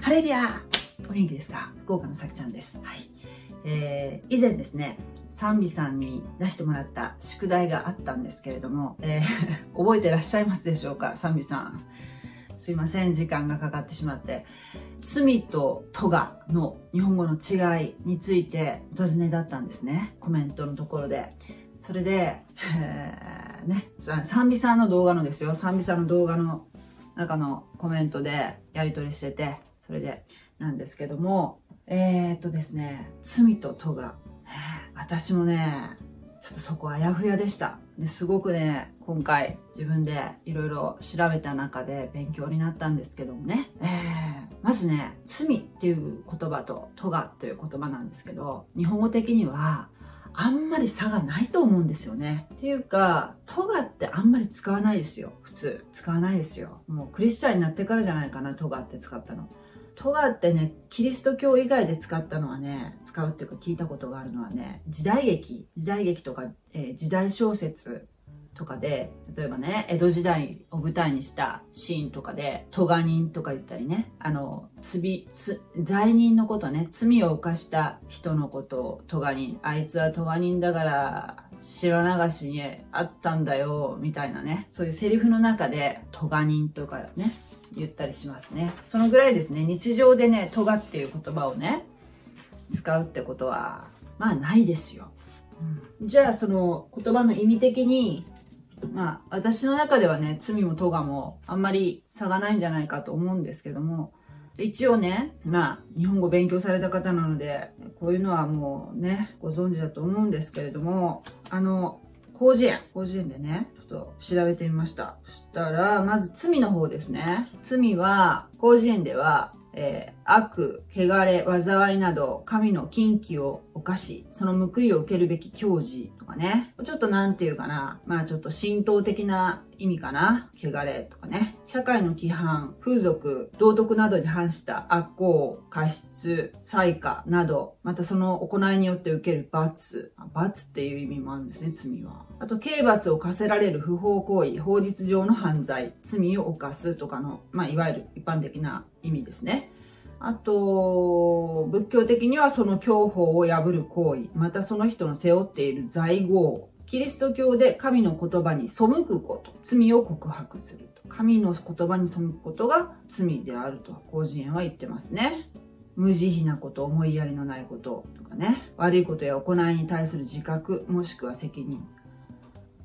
ハレリアお元気ですか？福岡のさきちゃんです。はい。えー、以前ですね、賛美さんに出してもらった宿題があったんですけれども、えー、覚えてらっしゃいますでしょうか？賛美さん。すいません、時間がかかってしまって。罪と咎の日本語の違いについてお尋ねだったんですね。コメントのところで。それで、えー、ね、賛美さんの動画のですよ。賛美さんの動画の中のコメントでやり取りしてて、それでなんですけども、えー、っとですね、罪と咎。私もね、ちょっとそこあやふやでした。ですごくね、今回自分でいろいろ調べた中で勉強になったんですけどもね。えー、まずね、罪っていう言葉と咎という言葉なんですけど、日本語的にはあんまり差がないと思うんですよね。っていうか、トガってあんまり使わないですよ。普通。使わないですよ。もうクリスチャンになってからじゃないかな、トガって使ったの。トガってね、キリスト教以外で使ったのはね、使うっていうか聞いたことがあるのはね、時代劇、時代劇とか、えー、時代小説とかで、例えばね、江戸時代を舞台にしたシーンとかで、トガ人とか言ったりね、あの、罪、罪人のことね、罪を犯した人のことをトガ人、あいつはトガ人だから、白流しにあったんだよ、みたいなね、そういうセリフの中で、トガ人とかね、言ったりしますね。そのぐらいですね、日常でね、とがっていう言葉をね、使うってことは、まあないですよ。うん、じゃあその言葉の意味的に、まあ私の中ではね、罪も咎もあんまり差がないんじゃないかと思うんですけども、一応ね、まあ、日本語勉強された方なので、こういうのはもうね、ご存知だと思うんですけれども、あの、広辞苑、広辞苑でね、ちょっと調べてみました。そしたら、まず罪の方ですね。罪は、広辞苑では、えー、悪、汚れ、災いなど、神の禁忌を犯し、その報いを受けるべき教示とかね。ちょっとなんていうかな。まあちょっと神道的な意味かな。汚れとかね。社会の規範、風俗、道徳などに反した悪行、過失、災禍など、またその行いによって受ける罰。罰っていう意味もあるんですね、罪は。あと、刑罰を課せられる不法行為、法律上の犯罪、罪を犯すとかの、まあいわゆる一般的な意味ですね。あと、仏教的にはその教法を破る行為、またその人の背負っている在業、キリスト教で神の言葉に背くこと、罪を告白すると。神の言葉に背くことが罪であると、広辞苑は言ってますね。無慈悲なこと、思いやりのないこととかね。悪いことや行いに対する自覚、もしくは責任。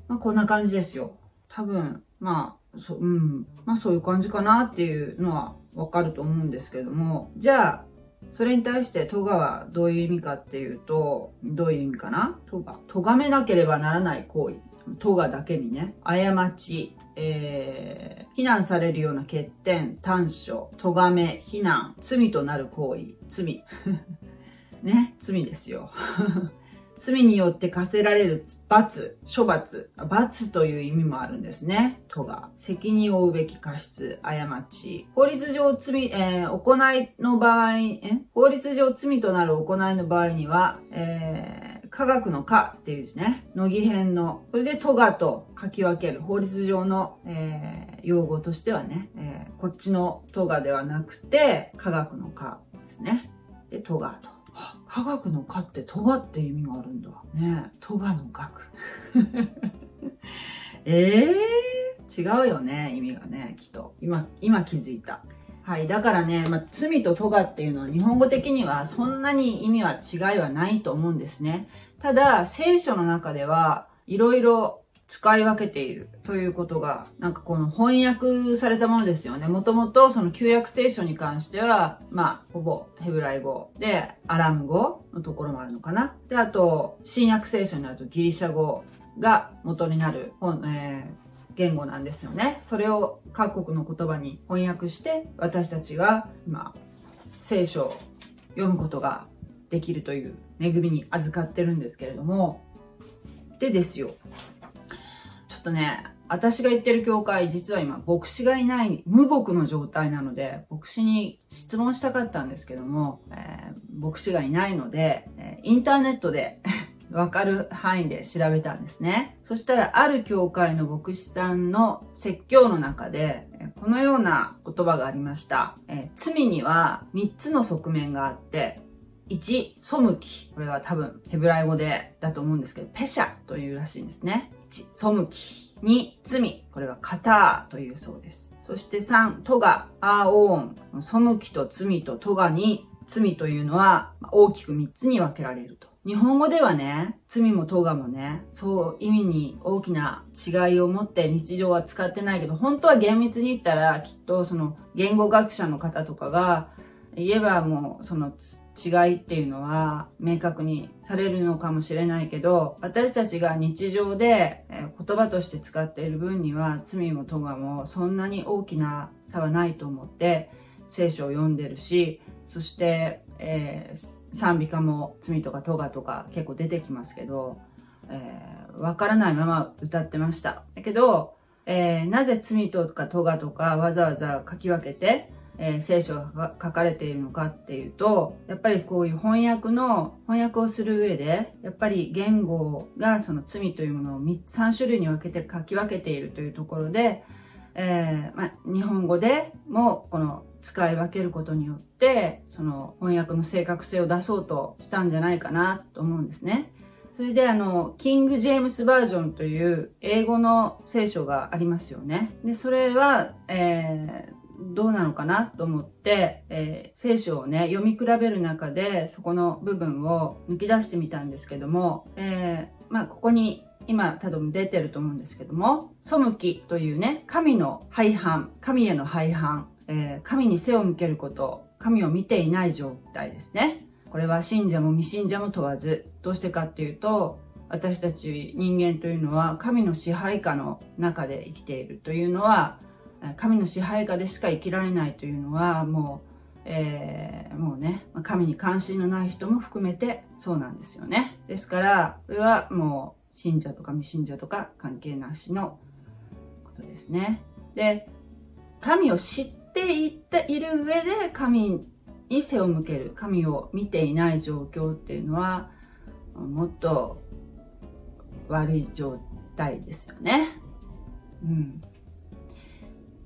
まあ、こんな感じですよ。多分、まあ、そ、うん。まあそういう感じかなっていうのはわかると思うんですけども、じゃあ、それに対してトガはどういう意味かっていうと、どういう意味かな？トガ。咎めなければならない行為。トガだけにね、過ち、えー、非難されるような欠点、短所、咎め、非難、罪となる行為、罪。ね、罪ですよ。罪によって課せられる罰、処罰、罰という意味もあるんですね。とが。責任を負うべき過失、過ち。法律上罪、えー、行いの場合、え？法律上罪となる行いの場合には、えー、科学の科っていう字ね。乃木編の。それでとがと書き分ける。法律上の、えー、用語としてはね、えー、こっちのとがではなくて、科学の科ですね。で、とがと。科学の科ってトガって意味があるんだ。ねトガの学。え えー、違うよね、意味がね、きっと。今、今気づいた。はい。だからね、まあ、罪とトガっていうのは日本語的にはそんなに意味は違いはないと思うんですね。ただ、聖書の中ではいろいろ使い分けているということが、なんかこの翻訳されたものですよね。もともとその旧約聖書に関しては、まあ、ほぼヘブライ語で、アラム語のところもあるのかな。で、あと、新約聖書になるとギリシャ語が元になる本、えー、言語なんですよね。それを各国の言葉に翻訳して、私たちは今、聖書を読むことができるという恵みに預かってるんですけれども、でですよ。とね、私が行ってる教会、実は今、牧師がいない、無牧の状態なので、牧師に質問したかったんですけども、えー、牧師がいないので、えインターネットで わかる範囲で調べたんですね。そしたら、ある教会の牧師さんの説教の中で、このような言葉がありました。え罪には3つの側面があって、1、背き。これは多分ヘブライ語でだと思うんですけど、ペシャというらしいんですね。1、背き。2、罪。これはカターというそうです。そして3、トガ、アーオーン。背きと罪とトガに、罪というのは大きく3つに分けられると。日本語ではね、罪もトガもね、そう意味に大きな違いを持って日常は使ってないけど、本当は厳密に言ったらきっとその言語学者の方とかが言えばもうその違いっていうのは明確にされるのかもしれないけど、私たちが日常で言葉として使っている分には罪も咎もそんなに大きな差はないと思って聖書を読んでるし、そして、えー、賛美歌も罪とか咎とか結構出てきますけど、えー、わからないまま歌ってました。だけど、えー、なぜ罪とか咎とかわざわざ書き分けてえー、聖書が書かれているのかっていうと、やっぱりこういう翻訳の、翻訳をする上で、やっぱり言語がその罪というものを3種類に分けて書き分けているというところで、えー、まあ、日本語でもこの使い分けることによって、その翻訳の正確性を出そうとしたんじゃないかなと思うんですね。それであの、キング・ジェームスバージョンという英語の聖書がありますよね。で、それは、えー、どうなのかなと思って、えー、聖書をね、読み比べる中で、そこの部分を抜き出してみたんですけども、えー、まあ、ここに今、多分出てると思うんですけども、背きというね、神の廃反、神への廃反、えー、神に背を向けること、神を見ていない状態ですね。これは信者も未信者も問わず、どうしてかっていうと、私たち人間というのは神の支配下の中で生きているというのは神の支配下でしか生きられないというのはもう、えー、もうね神に関心のない人も含めてそうなんですよねですからこれはもう信者とか未信者とか関係なしのことですねで神を知っていっている上で神に背を向ける神を見ていない状況っていうのはもっと悪い状態ですよね。うん。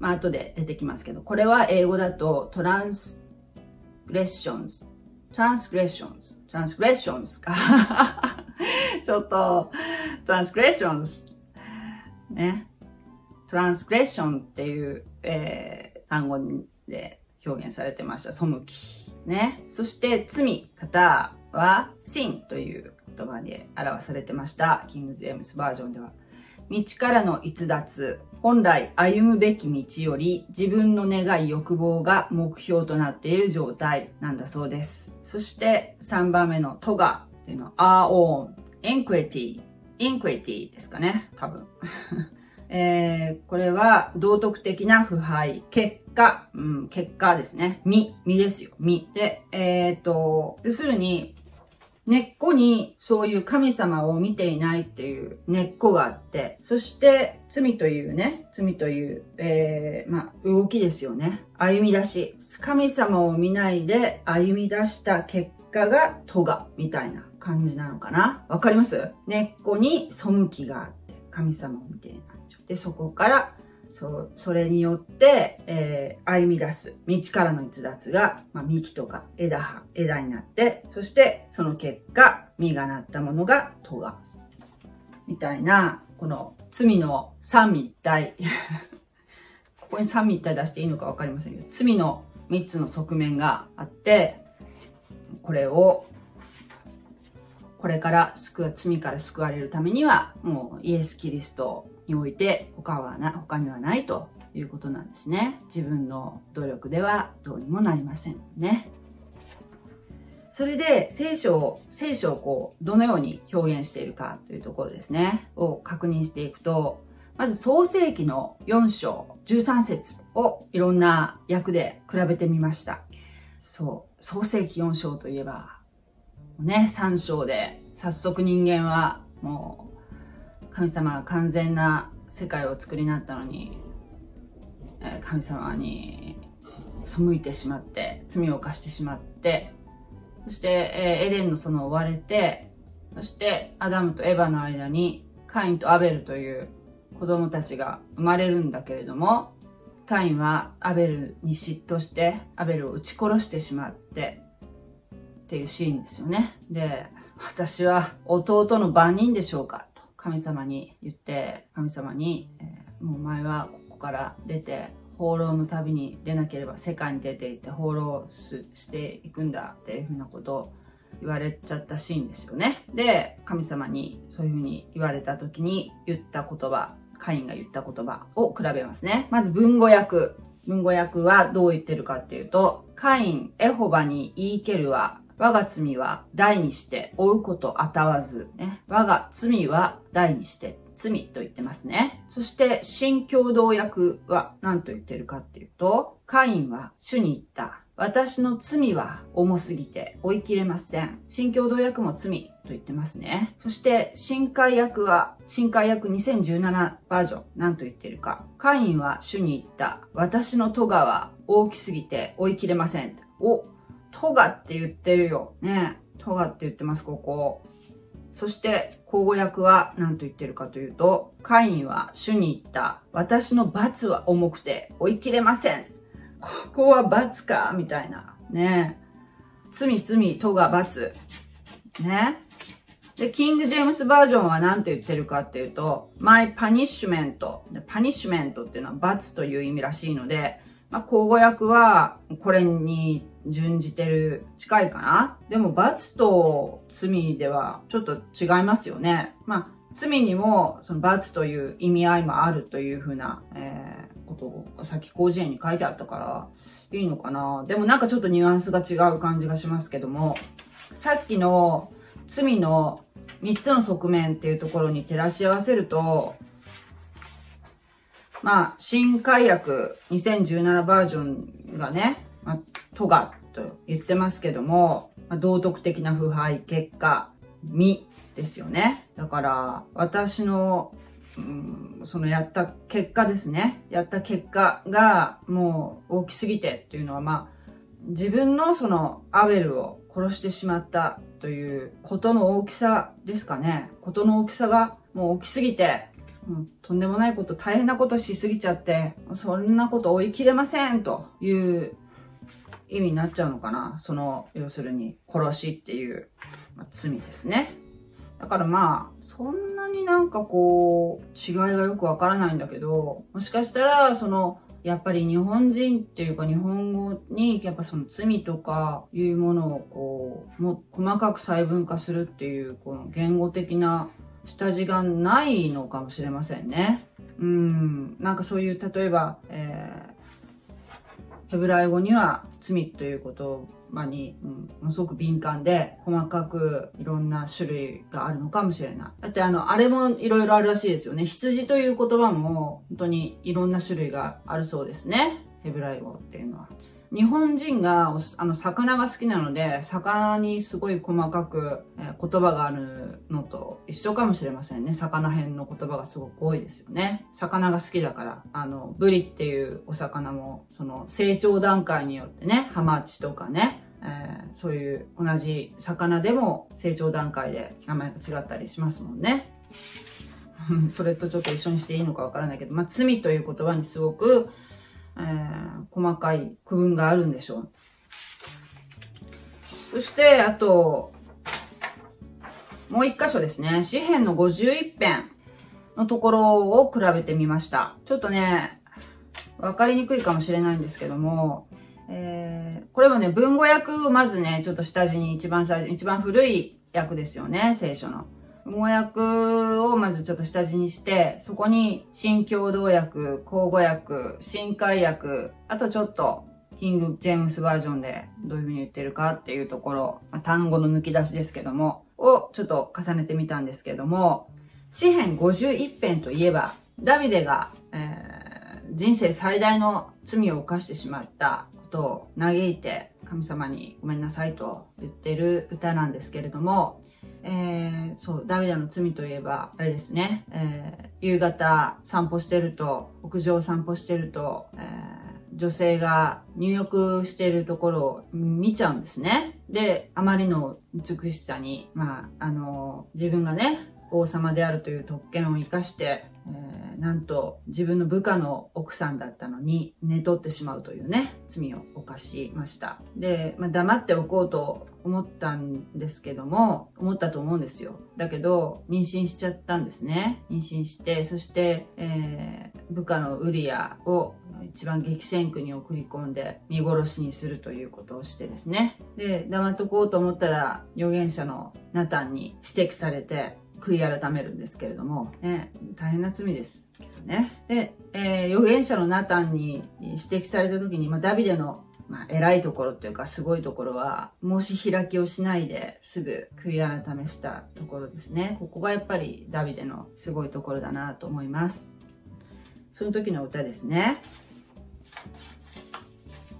まあ後で出てきますけど、これは英語だと transgressions、transgressions、transgressions か。ちょっと、 transgressions。ね。 transgression っていう、えー、単語で表現されてました。背きですね。そして罪の方は sin という言葉で表されてました。 King James Version では。道からの逸脱、本来歩むべき道より自分の願い欲望が目標となっている状態なんだそうです。そして3番目のトガっていうのは our own, inquity, inquity ですかね、多分。えー、これは道徳的な腐敗、結果、うん、結果ですね。身、身ですよ、身。で、えっ、ー、と、要するに、根っこにそういう神様を見ていないっていう根っこがあって、そして罪というね、罪という、えー、まあ、動きですよね。歩み出し。神様を見ないで歩み出した結果がトガみたいな感じなのかなわかります？根っこに背きがあって、神様を見ていない。で、そこからそう、それによって、えー、歩み出す道からの逸脱が、まあ、幹とか枝葉、枝になって、そしてその結果、実がなったものがトガ。みたいな、この罪の三位一体。ここに三位一体出していいのかわかりませんけど、罪の三つの側面があって、これを、これから救う、罪から救われるためには、もうイエス・キリストにおいて他はな、他にはないということなんですね。自分の努力ではどうにもなりませんね。それで聖書を、聖書をこう、どのように表現しているかというところですね、を確認していくと、まず創世記の4章13節をいろんな訳で比べてみました。そう、創世記4章といえば、ね、3章で早速人間はもう神様が完全な世界を作りになったのに、神様に背いてしまって罪を犯してしまってそして、エデンの園を追われてそしてアダムとエヴァの間にカインとアベルという子供たちが生まれるんだけれども、カインはアベルに嫉妬してアベルを撃ち殺してしまってっていうシーンですよね。で、私は弟の番人でしょうか神様に言って、神様に、えー、もうお前はここから出て放浪の旅に出なければ世界に出ていって放浪していくんだっていうふうなことを言われちゃったシーンですよね。で、神様にそういうふうに言われた時に言った言葉、カインが言った言葉を比べますね。まず文語訳。文語訳はどう言ってるかっていうと、カイン、エホバに言いけるは、我が罪は大にして追うことあたわず、ね。我が罪は大にして罪と言ってますね。そして、新共同訳は何と言ってるかっていうと、カインは主に言った。私の罪は重すぎて追い切れません。新共同訳も罪と言ってますね。そして、新海訳は、新海訳2017バージョン、何と言ってるか。カインは主に言った。私の戸川大きすぎて追い切れません。お、戸川って言ってるよ。ね戸川って言ってます、ここ。そして、口語訳は何と言ってるかというと、カインは主に言った。私の罰は重くて追い切れません。ここは罰か？みたいな。ね罪罪、とが罰。ねで、キング・ジェームスバージョンは何て言ってるかっていうと、my punishment。パニッシュメントっていうのは罰という意味らしいので、まあ、口語訳はこれに準じてる、近いかな？でも罰と罪ではちょっと違いますよね。まあ、罪にもその罰という意味合いもあるというふうな、えー、ことをさっき広辞苑に書いてあったからいいのかなでもなんかちょっとニュアンスが違う感じがしますけども、さっきの罪の3つの側面っていうところに照らし合わせると、まあ、新改訳2017バージョンがね、まあ、トガと言ってますけども、ま、道徳的な腐敗、結果、身ですよね。だから、私の、うん、そのやった結果ですね。やった結果がもう大きすぎてっていうのは、まあ、自分のそのアベルを殺してしまったということの大きさですかね。ことの大きさがもう大きすぎて、もうとんでもないこと、大変なことしすぎちゃって、そんなこと追い切れませんという意味になっちゃうのかな？その、要するに、殺しっていう、まあ、罪ですね。だからまあ、そんなになんかこう、違いがよくわからないんだけど、もしかしたら、その、やっぱり日本人っていうか日本語にやっぱその罪とかいうものをこう、も細かく細分化するっていうこの言語的な下地がないのかもしれませんね。うん、なんかそういう例えば、えヘブライ語には罪という言葉に、うん、ものすごく敏感で、細かくいろんな種類があるのかもしれない。だってあの、あれもいろいろあるらしいですよね。羊という言葉も本当にいろんな種類があるそうですね。ヘブライ語っていうのは。日本人があの魚が好きなので、魚にすごい細かく、言葉があるのと一緒かもしれませんね。魚編の言葉がすごく多いですよね。魚が好きだから、あの、ブリっていうお魚も、その成長段階によってね、ハマチとかね、えー、そういう同じ魚でも成長段階で名前が違ったりしますもんね。それとちょっと一緒にしていいのかわからないけど、まあ、罪という言葉にすごくえー、細かい区分があるんでしょう。そして、あと、もう一箇所ですね。詩篇の51編のところを比べてみました。ちょっとね、わかりにくいかもしれないんですけども、えー、これもね、文語訳をまずね、ちょっと下地に一番最初、一番古い訳ですよね、聖書の。語訳をまずちょっと下地にして、そこに新共同訳、口語訳、新海訳、あとちょっとキング・ジェームスバージョンでどういう風に言ってるかっていうところ、まあ、単語の抜き出しですけども、をちょっと重ねてみたんですけども、詩編51編といえば、ダビデが、えー、人生最大の罪を犯してしまったことを嘆いて神様にごめんなさいと言ってる歌なんですけれども、えー、そう、ダビダの罪といえば、あれですね、えー、夕方散歩してると、屋上散歩してると、えー、女性が入浴しているところを見ちゃうんですね。で、あまりの美しさに、まあ、あの、自分がね、王様であるという特権を生かして、えー、なんと自分の部下の奥さんだったのに寝取ってしまうというね、罪を犯しました。で、まあ、黙っておこうと思ったんですけども、思ったと思うんですよ。だけど、妊娠しちゃったんですね。妊娠して、そして、えー、部下のウリアを一番激戦区に送り込んで見殺しにするということをしてですね。で、黙っとこうと思ったら、預言者のナタンに指摘されて、悔い改めるんですけれども、ね、大変な罪です。ね。で、えー、預言者のナタンに指摘された時に、まあ、ダビデのまあ、偉いところっていうか、すごいところは、申し開きをしないで、すぐ悔い改めしたところですね。ここがやっぱりダビデのすごいところだなと思います。その時の歌ですね。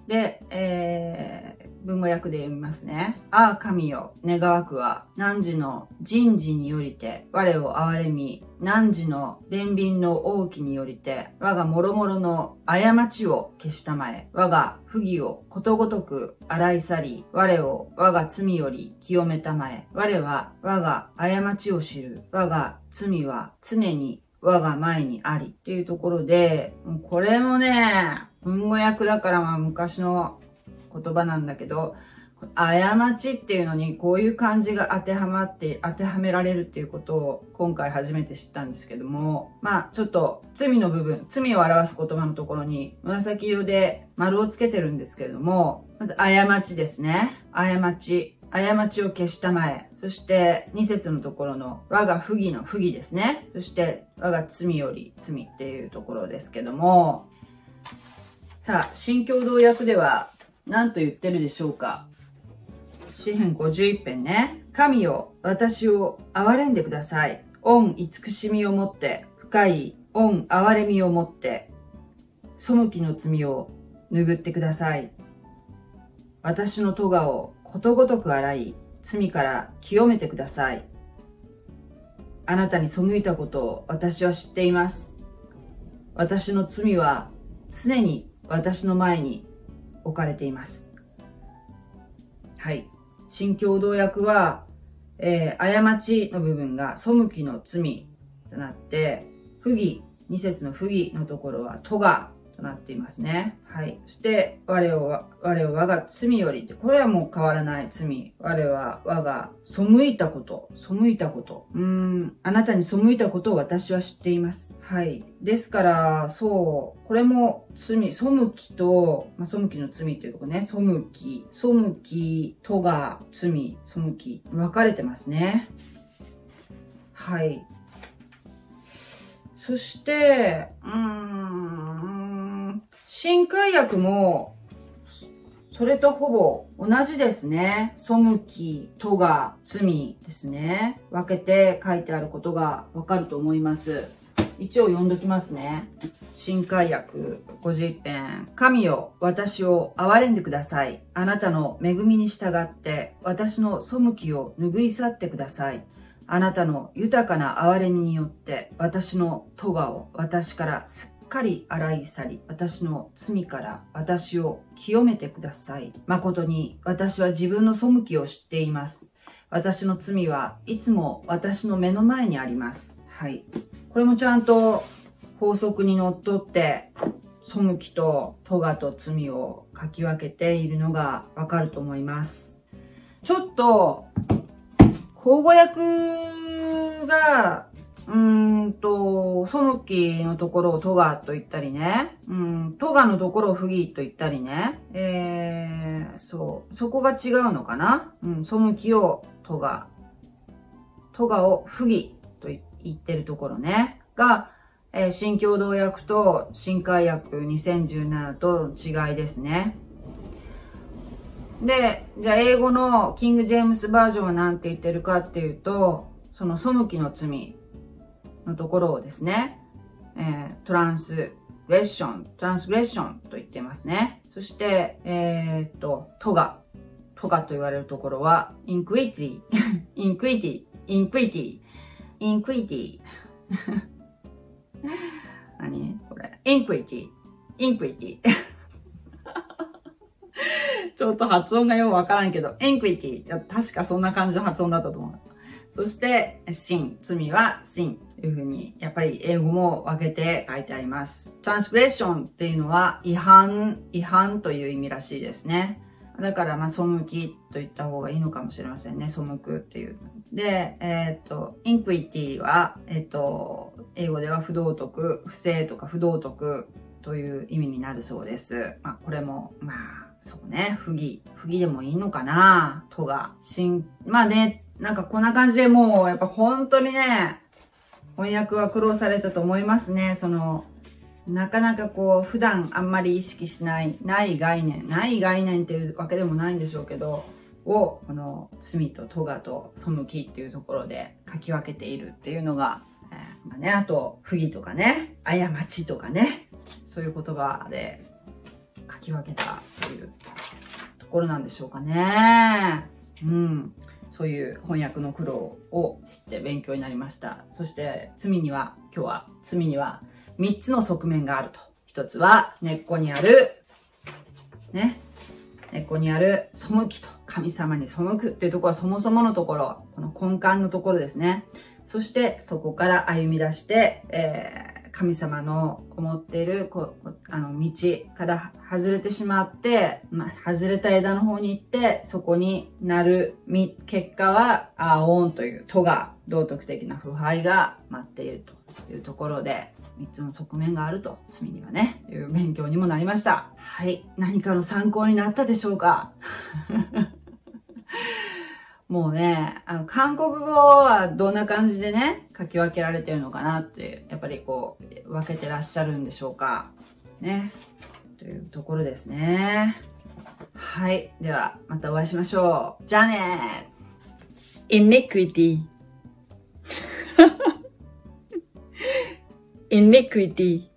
で、えー、文語訳で読みますね。ああ、神よ、願わくは、汝の人事によりて、我を憐れみ、汝の憐憫の王旗によりて、我が諸々の過ちを消したまえ、我が不義をことごとく洗い去り、我を我が罪より清めたまえ、我は我が過ちを知る、我が罪は常に我が前にありっていうところで、これもね、文語訳だからまあ昔の言葉なんだけど、過ちっていうのにこういう漢字が当てはまって当てはめられるっていうことを今回初めて知ったんですけども、まあちょっと罪の部分、罪を表す言葉のところに紫色で丸をつけてるんですけれども、まず過ちですね。過ち。過ちを消したまえ。そして、二節のところの、我が不義の不義ですね。そして、我が罪より罪っていうところですけども、さあ、新共同訳では何と言ってるでしょうか詩編51編ね。神よ、私を憐れんでください。恩慈しみをもって、深い恩憐れみをもって、背きの罪を拭ってください。私の咎をことごとく洗い、罪から清めてください。あなたに背いたことを私は知っています。私の罪は常に私の前に置かれています。はい。新共同訳は、えー、過ちの部分が背きの罪となって、不義、二節の不義のところは、とがとなっていますね。はい。そして、我を、我を我が罪よりって、これはもう変わらない罪。我は我が背いたこと、背いたこと。うーん、あなたに背いたことを私は知っています。はい。ですから、そう、これも罪、背きと、まあ、背きの罪っていうとこね、背き、背きとが罪、背き、分かれてますね。はい。そして、うん、新海薬も、それとほぼ同じですね。背き、とが、罪ですね。分けて書いてあることがわかると思います。一応読んどきますね。新海薬51編。神よ、私を憐れんでください。あなたの恵みに従って、私の背きを拭い去ってください。あなたの豊かな憐れみによって、私の咎を私からすっかり洗い去り、私の罪から私を清めてください。誠に私は自分の背きを知っています。私の罪はいつも私の目の前にあります。はい。これもちゃんと法則にのっとって、背きと咎と罪を書き分けているのがわかると思います。ちょっと、口語訳がうんと、そのきのところをトガと言ったりね。うん、トガのところをフギと言ったりね。えー、そう。そこが違うのかな？うん、そのきをトガ。トガをフギと言ってるところね。が、えー、新共同訳と新海訳2017と違いですね。で、じゃあ英語のキング・ジェームスバージョンは何て言ってるかっていうと、その背きの罪のところをですね、えー、トランスレッション、トランスレッションと言ってますね。そして、えー、っと、トガ、トガと言われるところは、 iniquity、iniquity、iniquity、iniquity。何？これ。 iniquity、iniquity。ちょっと発音がよくわからんけど、 iniquity。確かそんな感じの発音だったと思う。そして、sin。罪は sin。というふうに、やっぱり英語も分けて書いてあります。 transgression っていうのは違反、違反という意味らしいですね。だから、まあ、背きと言った方がいいのかもしれませんね。背くっていう。で、えっ、ー、と、インクイティは、えっ、ー、と、英語では不道徳、不正とか不道徳という意味になるそうです。まあ、これも、まあ、そうね、不義。不義でもいいのかな？とが、しん、まあね、なんかこんな感じでもう、やっぱ本当にね、翻訳は苦労されたと思いますね。その、なかなかこう、普段あんまり意識しない、ない概念、ない概念っていうわけでもないんでしょうけど、を、この罪と咎と背きっていうところで書き分けているっていうのが、えー、まあね、あと、不義とかね、過ちとかね、そういう言葉で書き分けたというところなんでしょうかね。うん。そういう翻訳の苦労を知って勉強になりました。そして罪には、今日は罪には3つの側面があると。1つは根っこにある、ね、根っこにある背きと神様に背くっていうところはそもそものところ、この根幹のところですね。そしてそこから歩み出して、えー神様の思っているこあの道から外れてしまって、まあ、外れた枝の方に行って、そこになる結果は、アーオンという都が道徳的な腐敗が待っているというところで、三つの側面があると、罪にはね、いう勉強にもなりました。はい。何かの参考になったでしょうか？もうね、あの、韓国語はどんな感じでね、書き分けられてるのかなって、やっぱりこう、分けてらっしゃるんでしょうか。ね。というところですね。はい。では、またお会いしましょう。じゃあね iniquity iniquity